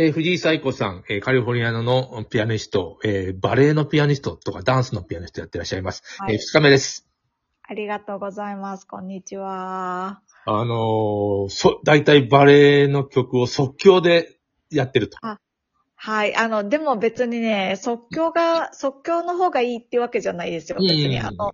えー藤井彩子さん、えーカリフォルニアのピアニスト、えーバレエのピアニストとかダンスのピアニストやってらっしゃいます。はいえー二日目です。ありがとうございます。こんにちは。あのーそ、大体バレエの曲を即興でやってると。はい。あの、でも別にね、即興が、即興の方がいいっていうわけじゃないですよ。別に。あの、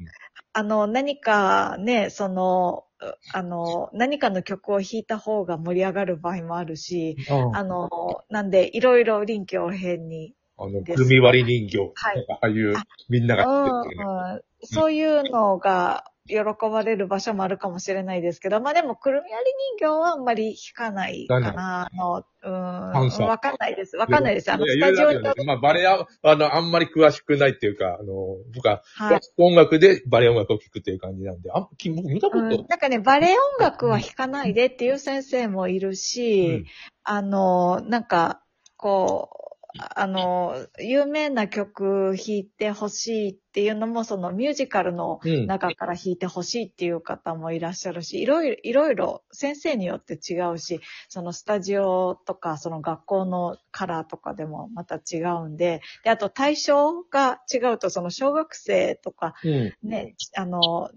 あの、何かね、その、うあの、何かの曲を弾いた方が盛り上がる場合もあるし、うんあの、なんで、いろいろ臨機応変に、あの、ですくるみ割り人形。はいああいうあ、みんながうん。うん、そういうのが喜ばれる場所もあるかもしれないですけど、まあでも、くるみ割り人形はあんまり弾かないかな。あの、うん、わかんないです。わかんないです。あの、スタジオにまあ、バレエは、あの、あんまり詳しくないっていうか、あの、僕は、はい。音楽でバレエ音楽を聴くっていう感じなんで、あんき僕見たこうん、と、なんかね、バレエ音楽は弾かないでっていう先生もいるし、うんあの、なんか、こう、あの、有名な曲弾いてほしいっていうのも、そのミュージカルのうん。中から弾いてほしいっていう方もいらっしゃるし、いろいろ、いろいろ先生によって違うし、そのスタジオとか、その学校のカラーとかでもまた違うんで、で、あと対象が違うと、その小学生とか、うん。ね、あの、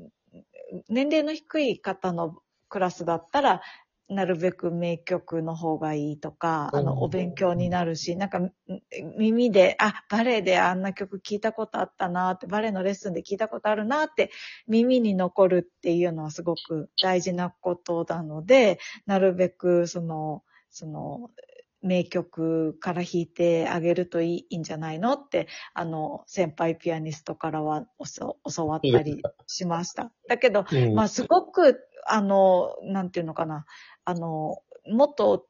年齢の低い方のクラスだったら、なるべく名曲の方がいいとか、あうんの、お勉強になるし、なんか、ん耳で、あ、バレエであんな曲聞いたことあったなって、バレエのレッスンで聞いたことあるなって、耳に残るっていうのはすごく大事なことなので、なるべく、その、その、名曲から弾いてあげるといいんじゃないのって、あの、先輩ピアニストからは教わったりしました。だけど、うん。まあ、すごく、あの、なんていうのかな、あの、もっと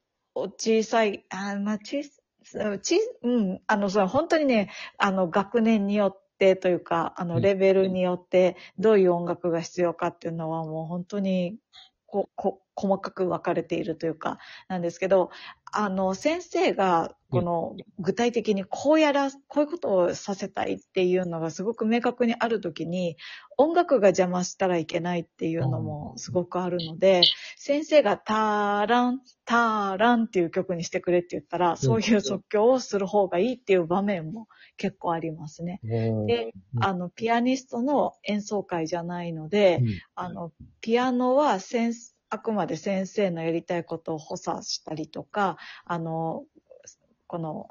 小さい、あまあ、小さち、うん、あの、それ本当にね、あの、学年によってというか、あの、レベルによって、どういう音楽が必要かっていうのはもう本当に、こ、こ、細かく分かれているというか、なんですけど、あの、先生が、この、具体的にこうやら、こういうことをさせたいっていうのがすごく明確にあるときに、音楽が邪魔したらいけないっていうのもすごくあるので、先生がターラン、ターランっていう曲にしてくれって言ったら、そういう即興をする方がいいっていう場面も結構ありますね。で、うん。あの、ピアニストの演奏会じゃないので、あの、ピアノは先生あくまで先生のやりたいことを補佐したりとか、あの、この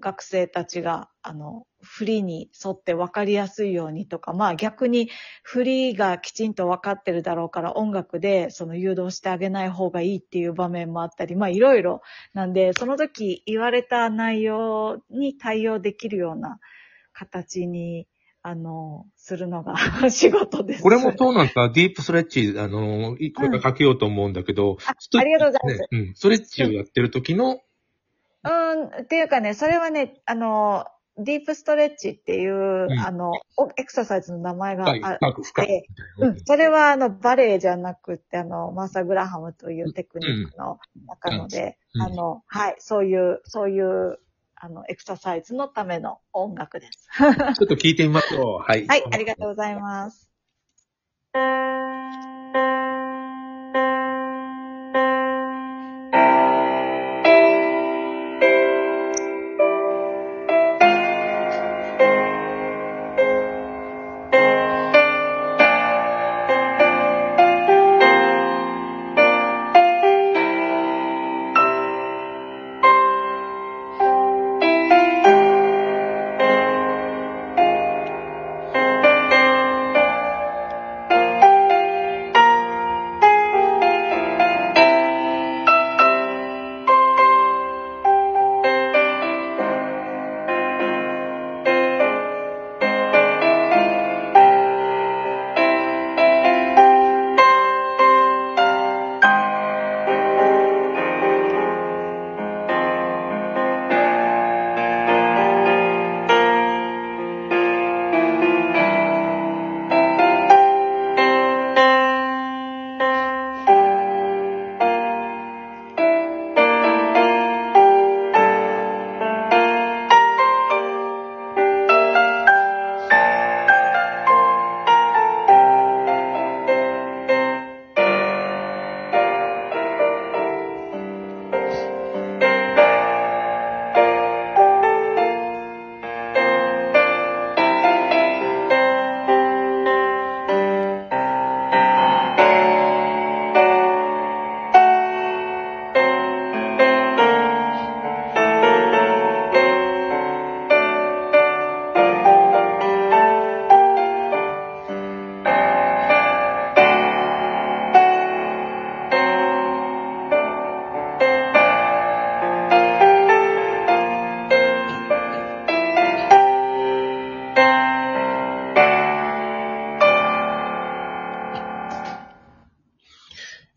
学生たちが、あの、振りに沿って分かりやすいようにとか、まあ逆に振りがきちんと分かってるだろうから音楽でその誘導してあげない方がいいっていう場面もあったり、まあいろいろ。なんで、その時言われた内容に対応できるような形に、あの、するのが 仕事です。これもそうなんですか？ディープストレッチ、あの、いこれからかけようと思うんだけど、あありがとうございます。ねうん。ストレッチをやってる時の、うん、っていうかね、それはね、あの、ディープストレッチっていう、ん。あの、おエクササイズの名前があ深い、深く深いでみたいうな。ん、それはあの、バレエじゃなくて、あの、マーサ・グラハムというテクニックの中ので、うん。あの、はい、そういう、そういう、あの、エクササイズのための音楽です。ちょっと聞いてみましょう。はい。はい、ありがとうございます。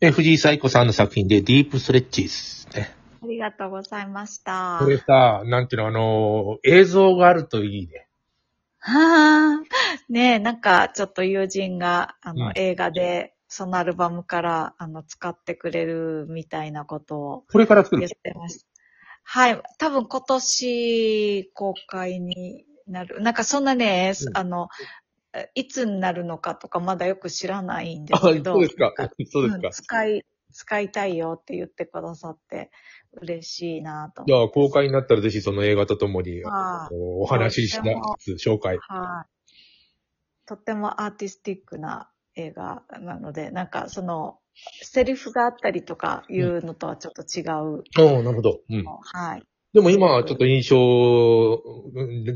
えー藤井彩子さんの作品でディープストレッチです。ね。ありがとうございました。これさ、なんていうの、あのー映像があるといいね。はあ、ねえ、なんか、ちょっと友人が、あの、うん映画で、そのアルバムから、あの、使ってくれるみたいなことをこれから作る言ってました。はい。多分今年公開になる。なんかそんなね、うんあの、いつになるのかとかまだよく知らないんであ、すけど。そうですか。そうですかうん。使い、使いたいよって言ってくださって嬉しいなとじゃあ、公開になったらぜひその映画とともに、お話ししな紹介。はい。とってもアーティスティックな映画なので、なんかその、セリフがあったりとかいうのとはちょっと違う。おおなるほど。うん。はい。でも今はちょっと印象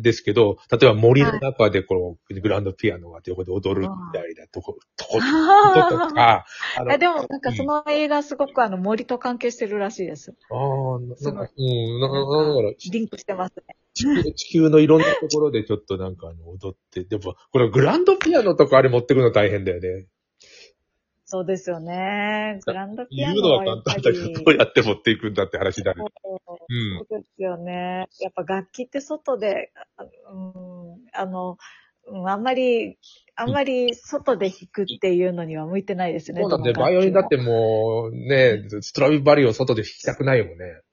ですけど、例えば森の中でこのグランドピアノが横で踊るみたいなとこ、とこ、こととか、あでもなんかその映画すごくあの森と関係してるらしいです。ああ、なそのなんか、うん、な、な、なんだろう、リンクしてますね。地球地球のいろんなところでちょっとなんかあの踊って、でも、これグランドピアノとかあれ持ってくの大変だよね。そうですよね。グランドピア言うのは。簡単だけど、どうやって持っていくんだって話になる。そううん。そうですよね。やっぱ楽器って外で、あうん、あの、うんあんまり、あんまり外で弾くっていうのには向いてないですよね。そうなんで、どのバイオリンだってもう、ね、ストラビバリを外で弾きたくないもんね。も。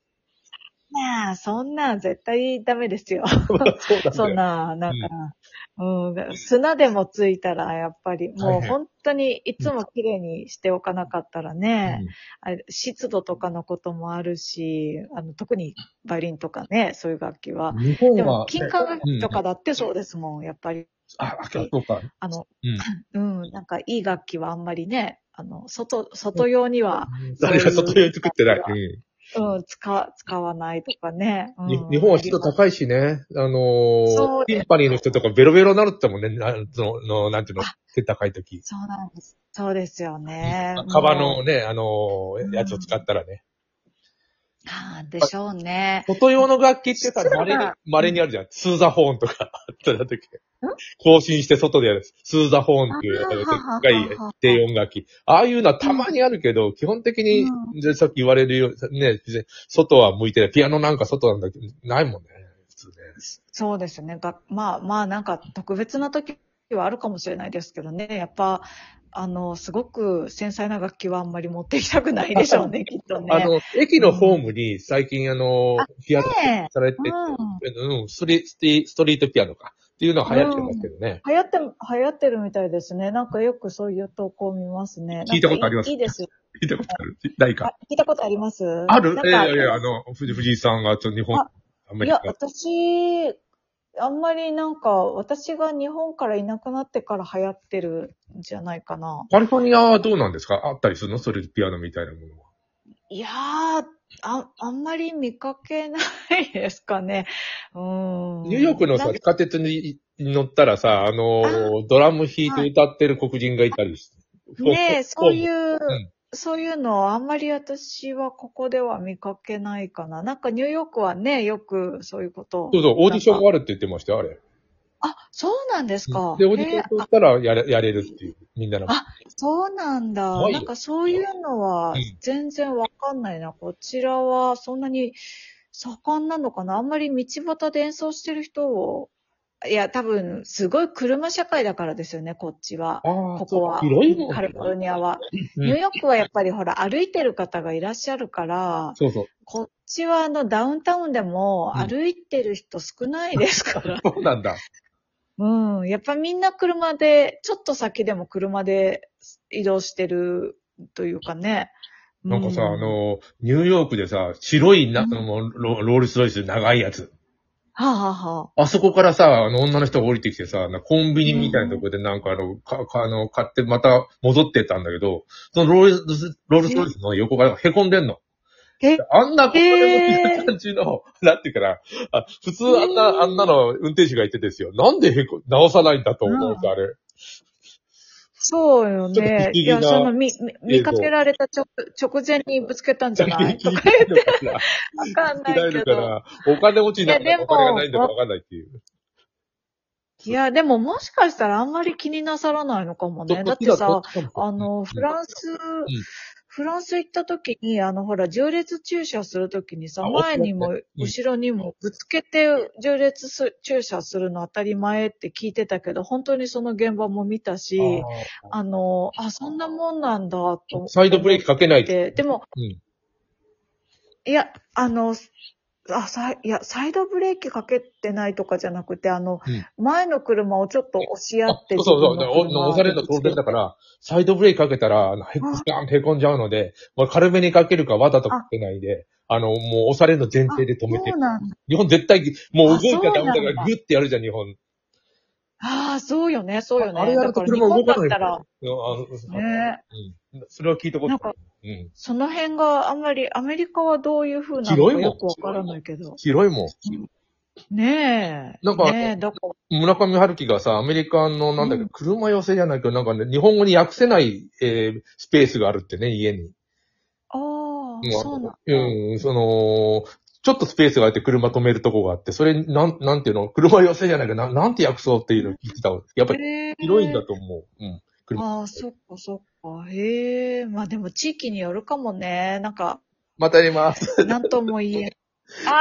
ねえそんなん絶対ダメですよ。そうなんだよ そんな、なんか、うん、砂でもついたら、やっぱり、もう本当にいつも綺麗にしておかなかったらね、うんあれ湿度とかのこともあるし、あの、特にバイオリンとかね、そういう楽器は。日本でもは、、金管楽器とかだってそうですもん、やっぱり。あ、あそうか。あの、うん。うん、なんかいい楽器はあんまりね、あの、外、外用には、誰が外用に作ってない。うんうん、使、使わないとかね。うんに日本は湿度高いしね。あのー、そうティンパニーの人とかベロベロになるってもんね、なその、のなんていうの、背高い時。そうなんです。そうですよね。カもうのね、あのーうんやつを使ったらね。ああでしょうね。外用の楽器ってさ、稀に、稀にあるじゃん。スーザホーンとか、あっただっけ更新して外でやる。スーザホーンっていう、でっかい低音楽器。ああいうのはたまにあるけど、基本的に、さっき言われるように、ね、外は向いてない。ピアノなんか外なんだけど、ないもんね。普通ね。そうですね。がまあまあなんか特別な時はあるかもしれないですけどね。やっぱ、あの、すごく繊細な楽器はあんまり持っていきたくないでしょうね、きっとね。あの、駅のホームに最近あの、ピアノねされてて、うんうん、ストリストリストリートピアノか。っていうのは流行ってますけどね。流行って、流行ってるみたいですね。なんかよくそういう投稿を見ますね。聞いたことあります？いいいいですよ。聞いたことある？ないか。あ聞いたことあります？ある？いやいやいや、あの、藤藤井さんがちょっと日本アメリカ。私、あんまりなんか、私が日本からいなくなってから流行ってるんじゃないかな。カリフォルニアはどうなんですか？あったりするの？それピアノみたいなものは。いやー、あ、あんまり見かけないですかね。うん。ニューヨークのさ地下鉄に乗ったらさ、あのー、ドラム弾いて歌ってる黒人がいたりして。ねえ、そういう、んそういうのあんまり私はここでは見かけないかな。なんかニューヨークはね、よくそういうことをそうそう、オーディションがあるって言ってましたよ、あれ。あ、そうなんですか。で、オーディションへえ取ったらやれやれるっていう、みんなの。あそうなんだ。なんかそういうのはうん全然わかんないな。こちらはそんなに盛んなのかなあんまり道端で演奏してる人を、いや、多分、すごい車社会だからですよね、こっちは。ここは。広いもんねカリフォルニアは。うんニューヨークはやっぱりほら、歩いてる方がいらっしゃるから、そうそう。こっちはあのダウンタウンでもうん歩いてる人少ないですから。そうなんだ。うん。やっぱみんな車で、ちょっと先でも車で移動してるというかね。なんかさ、うあ、の、ニューヨークでさ、白いな、うんもうロロールスロイス長いやつ。はあ、はあはあ。そこからさ、あの、女の人が降りてきてさ、なコンビニみたいなところでなんかあの、か、か、あの、買ってまた戻ってったんだけど、そのロールス、ロールスロイスの横が凹んでんの。え？あんなここでも感じの、なんていうかな、あ普通あんな、あんなの運転手がいてですよ。なんでへこ、直さないんだと思うん。です、あれ。そうよね。いや、その、み、み見かけられた直直前にぶつけたんじゃない？とか言って、わかんないけど。お金持ちになっお金がないんだかわかんないっていう。いや、でももしかしたらあんまり気になさらないのかもね。だってさ、あの、フランス、フランス行った時に、あの、ほら、縦列駐車する時にさ、あ前にもん後ろにもぶつけて縦列す駐車するの当たり前って聞いてたけど、本当にその現場も見たし、ああの、あ、そんなもんなんだと思って。サイドブレーキかけないと。でも、うん。いや、あの、あ、さい、いや、サイドブレーキかけてないとかじゃなくて、あの、前の車をちょっと押し合あって、そうそうそう。押されるの当然だから、サイドブレーキかけたら、あのへこ、ガーンってへこんじゃうので、まあ、軽めにかけるかわざとかけないで、あの、もう押されるの前提で止めてそう。なんだ。日本絶対、もう動いたらダメだから、グッてやるじゃん、日本。ああ、そうよね、そうよね。あれやるとだから車動かない日本だったら、ねうん。それは聞いたことなんかある。うん。その辺があんまり、アメリカはどういう風なのかよくわからないけど。広いもん。ねえ。なんかね村上春樹がさ、アメリカの、なんだっけ、うん車寄せじゃないけど、なんかね、日本語に訳せない、えースペースがあるってね、家に。ああ、うんそうなんだ。うん、その、ちょっとスペースがあって車止めるとこがあって、それ、なん、なんていうの、車寄せじゃないけど、ななんて訳そうっていうのを聞いてたわ。やっぱり広いんだと思う。うん。車ああ、そっかそっか。へえ。まあでも地域によるかもね。なんか、またやります。なんとも言えん。